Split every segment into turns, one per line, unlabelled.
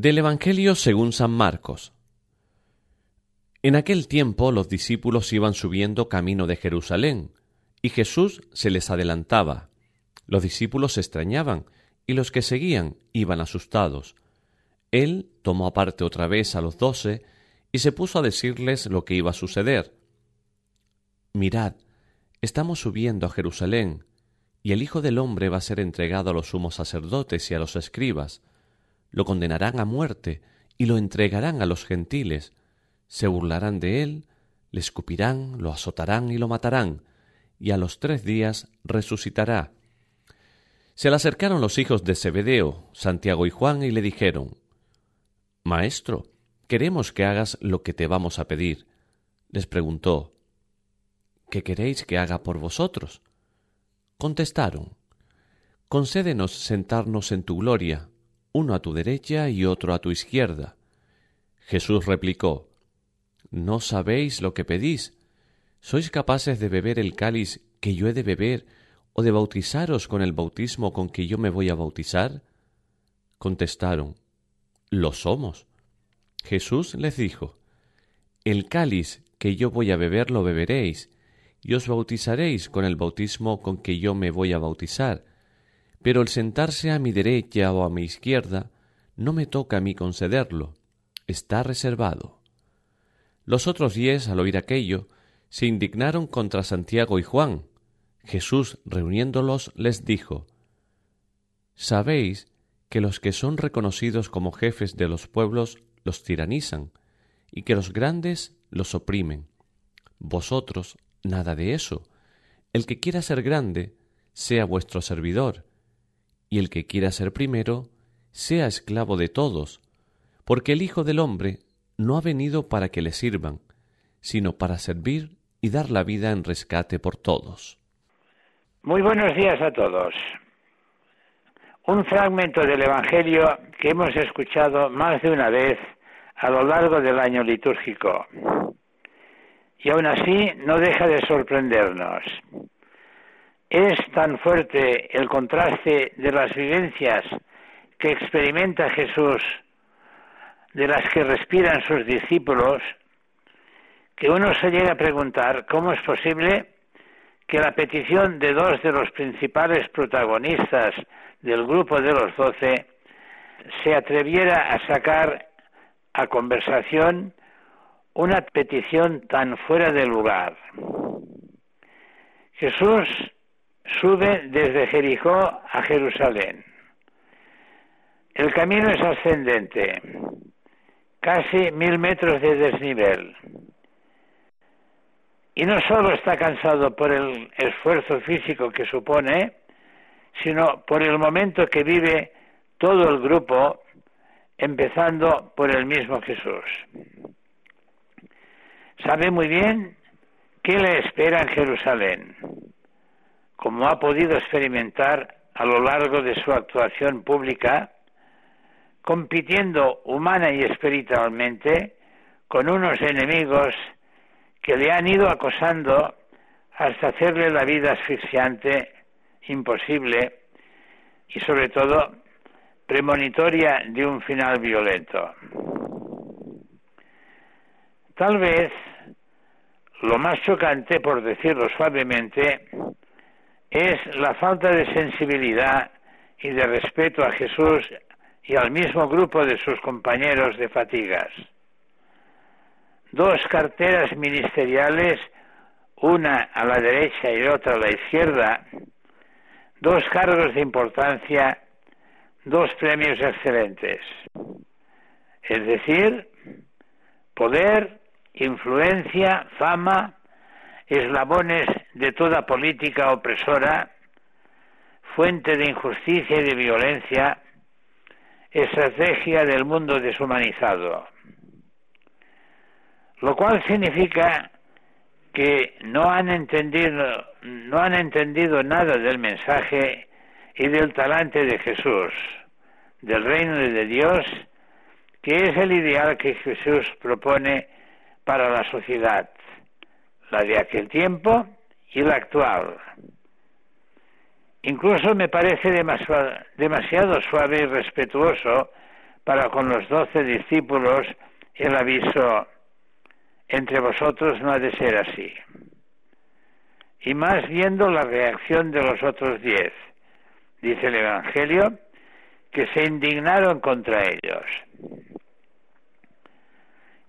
Del Evangelio según San Marcos. En aquel tiempo los discípulos iban subiendo camino de Jerusalén, y Jesús se les adelantaba. Los discípulos se extrañaban, y los que seguían iban asustados. Él tomó aparte otra vez a los doce, y se puso a decirles lo que iba a suceder. Mirad, estamos subiendo a Jerusalén, y el Hijo del hombre va a ser entregado a los sumos sacerdotes y a los escribas, lo condenarán a muerte y lo entregarán a los gentiles, se burlarán de él, le escupirán, lo azotarán y lo matarán, y a los tres días resucitará. Se le acercaron los hijos de Zebedeo, Santiago y Juan, y le dijeron, Maestro, queremos que hagas lo que te vamos a pedir. Les preguntó, ¿Qué queréis que haga por vosotros? Contestaron, Concédenos sentarnos en tu gloria, uno a tu derecha y otro a tu izquierda. Jesús replicó, ¿No sabéis lo que pedís? ¿Sois capaces de beber el cáliz que yo he de beber o de bautizaros con el bautismo con que yo me voy a bautizar? Contestaron, Lo somos. Jesús les dijo, El cáliz que yo voy a beber lo beberéis, y os bautizaréis con el bautismo con que yo me voy a bautizar, pero el sentarse a mi derecha o a mi izquierda no me toca a mí concederlo, está reservado. Los otros diez, al oír aquello, se indignaron contra Santiago y Juan. Jesús, reuniéndolos, les dijo, Sabéis que los que son reconocidos como jefes de los pueblos los tiranizan, y que los grandes los oprimen. Vosotros, nada de eso. El que quiera ser grande, sea vuestro servidor, y el que quiera ser primero, sea esclavo de todos, porque el Hijo del Hombre no ha venido para que le sirvan, sino para servir y dar la vida en rescate por todos.
Muy buenos días a todos. Un fragmento del Evangelio que hemos escuchado más de una vez a lo largo del año litúrgico. Y aún así no deja de sorprendernos. Es tan fuerte el contraste de las vivencias que experimenta Jesús, de las que respiran sus discípulos, que uno se llega a preguntar cómo es posible que la petición de dos de los principales protagonistas del grupo de los doce se atreviera a sacar a conversación una petición tan fuera de lugar. Jesús sube desde Jericó a Jerusalén. El camino es ascendente, casi mil metros de desnivel. Y no solo está cansado por el esfuerzo físico que supone, sino por el momento que vive todo el grupo, empezando por el mismo Jesús. Sabe muy bien qué le espera en Jerusalén como ha podido experimentar a lo largo de su actuación pública, compitiendo humana y espiritualmente con unos enemigos que le han ido acosando hasta hacerle la vida asfixiante, imposible y sobre todo premonitoria de un final violento. Tal vez lo más chocante, por decirlo suavemente, es la falta de sensibilidad y de respeto a Jesús y al mismo grupo de sus compañeros de fatigas. Dos carteras ministeriales, una a la derecha y otra a la izquierda, dos cargos de importancia, dos premios excelentes. Es decir, poder, influencia, fama, eslabones de toda política opresora, fuente de injusticia y de violencia, estrategia del mundo deshumanizado, lo cual significa que no han entendido no han entendido nada del mensaje y del talante de Jesús, del reino de Dios, que es el ideal que Jesús propone para la sociedad, la de aquel tiempo y la actual. Incluso me parece demasiado, suave y respetuoso para con los doce discípulos el aviso entre vosotros no ha de ser así. Y más viendo la reacción de los otros diez, dice el Evangelio, que se indignaron contra ellos.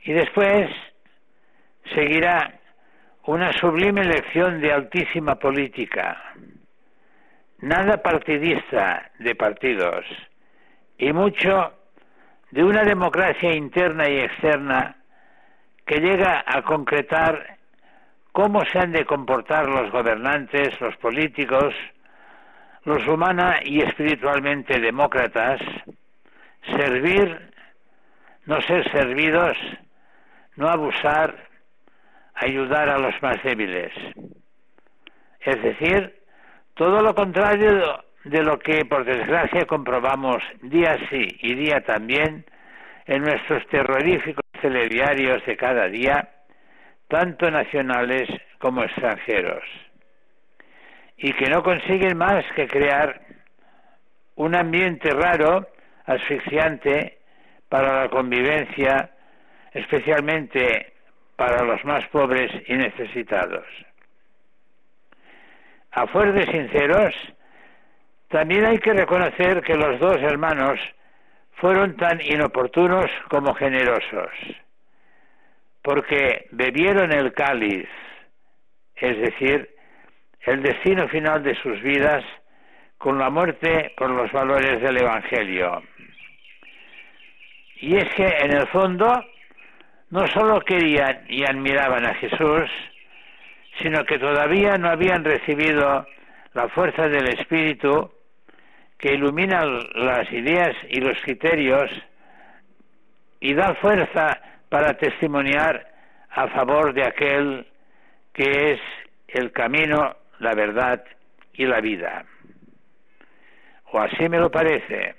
Y después seguirá una sublime lección de altísima política, nada partidista de partidos, y mucho de una democracia interna y externa que llega a concretar cómo se han de comportar los gobernantes, los políticos, los humana y espiritualmente demócratas, servir, no ser servidos, no abusar, ayudar a los más débiles. Es decir, todo lo contrario de lo que por desgracia comprobamos día sí y día también en nuestros terroríficos telediarios de cada día, tanto nacionales como extranjeros, y que no consiguen más que crear un ambiente raro, asfixiante para la convivencia, especialmente para los más pobres y necesitados. A fuer de sinceros, también hay que reconocer que los dos hermanos fueron tan inoportunos como generosos, porque bebieron el cáliz, es decir, el destino final de sus vidas, con la muerte con los valores del Evangelio. Y es que en el fondo no solo querían y admiraban a Jesús, sino que todavía no habían recibido la fuerza del Espíritu que ilumina las ideas y los criterios y da fuerza para testimoniar a favor de aquel que es el camino, la verdad y la vida. O así me lo parece.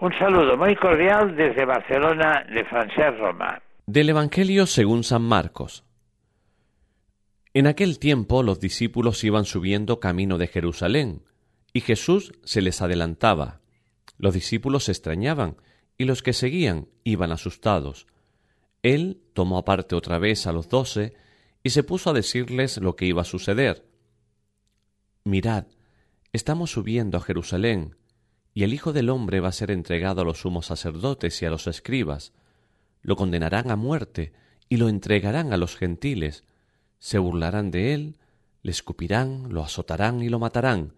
Un saludo muy cordial desde Barcelona de Francés Roma.
Del Evangelio según San Marcos. En aquel tiempo los discípulos iban subiendo camino de Jerusalén, y Jesús se les adelantaba. Los discípulos se extrañaban, y los que seguían iban asustados. Él tomó aparte otra vez a los doce, y se puso a decirles lo que iba a suceder. Mirad, estamos subiendo a Jerusalén, y el Hijo del hombre va a ser entregado a los sumos sacerdotes y a los escribas. Lo condenarán a muerte y lo entregarán a los gentiles. Se burlarán de él, le escupirán, lo azotarán y lo matarán,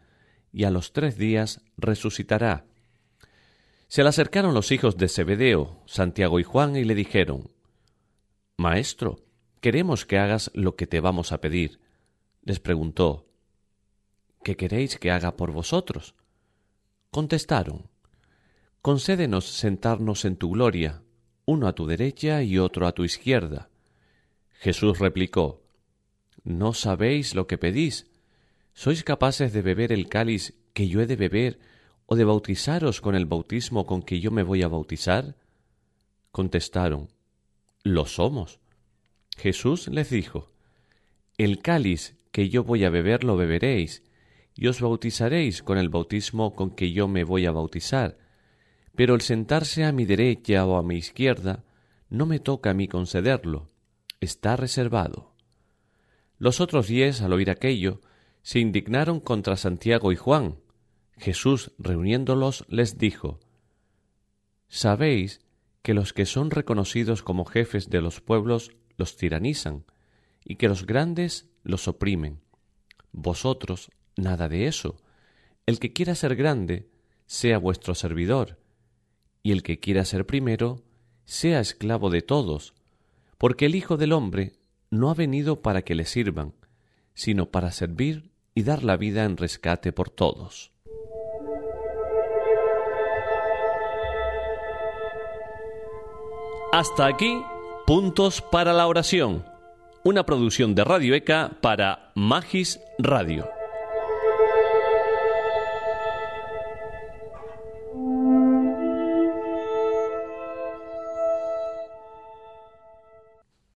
y a los tres días resucitará. Se le acercaron los hijos de Zebedeo, Santiago y Juan, y le dijeron Maestro, queremos que hagas lo que te vamos a pedir. Les preguntó ¿Qué queréis que haga por vosotros? Contestaron, Concédenos sentarnos en tu gloria, uno a tu derecha y otro a tu izquierda. Jesús replicó, No sabéis lo que pedís. ¿Sois capaces de beber el cáliz que yo he de beber o de bautizaros con el bautismo con que yo me voy a bautizar? Contestaron, Lo somos. Jesús les dijo, El cáliz que yo voy a beber lo beberéis, y os bautizaréis con el bautismo con que yo me voy a bautizar, pero el sentarse a mi derecha o a mi izquierda no me toca a mí concederlo, está reservado. Los otros diez, al oír aquello, se indignaron contra Santiago y Juan. Jesús, reuniéndolos, les dijo, Sabéis que los que son reconocidos como jefes de los pueblos los tiranizan, y que los grandes los oprimen. Vosotros Nada de eso. El que quiera ser grande, sea vuestro servidor, y el que quiera ser primero, sea esclavo de todos, porque el Hijo del Hombre no ha venido para que le sirvan, sino para servir y dar la vida en rescate por todos. Hasta aquí, Puntos para la Oración, una producción de Radio ECA para Magis Radio.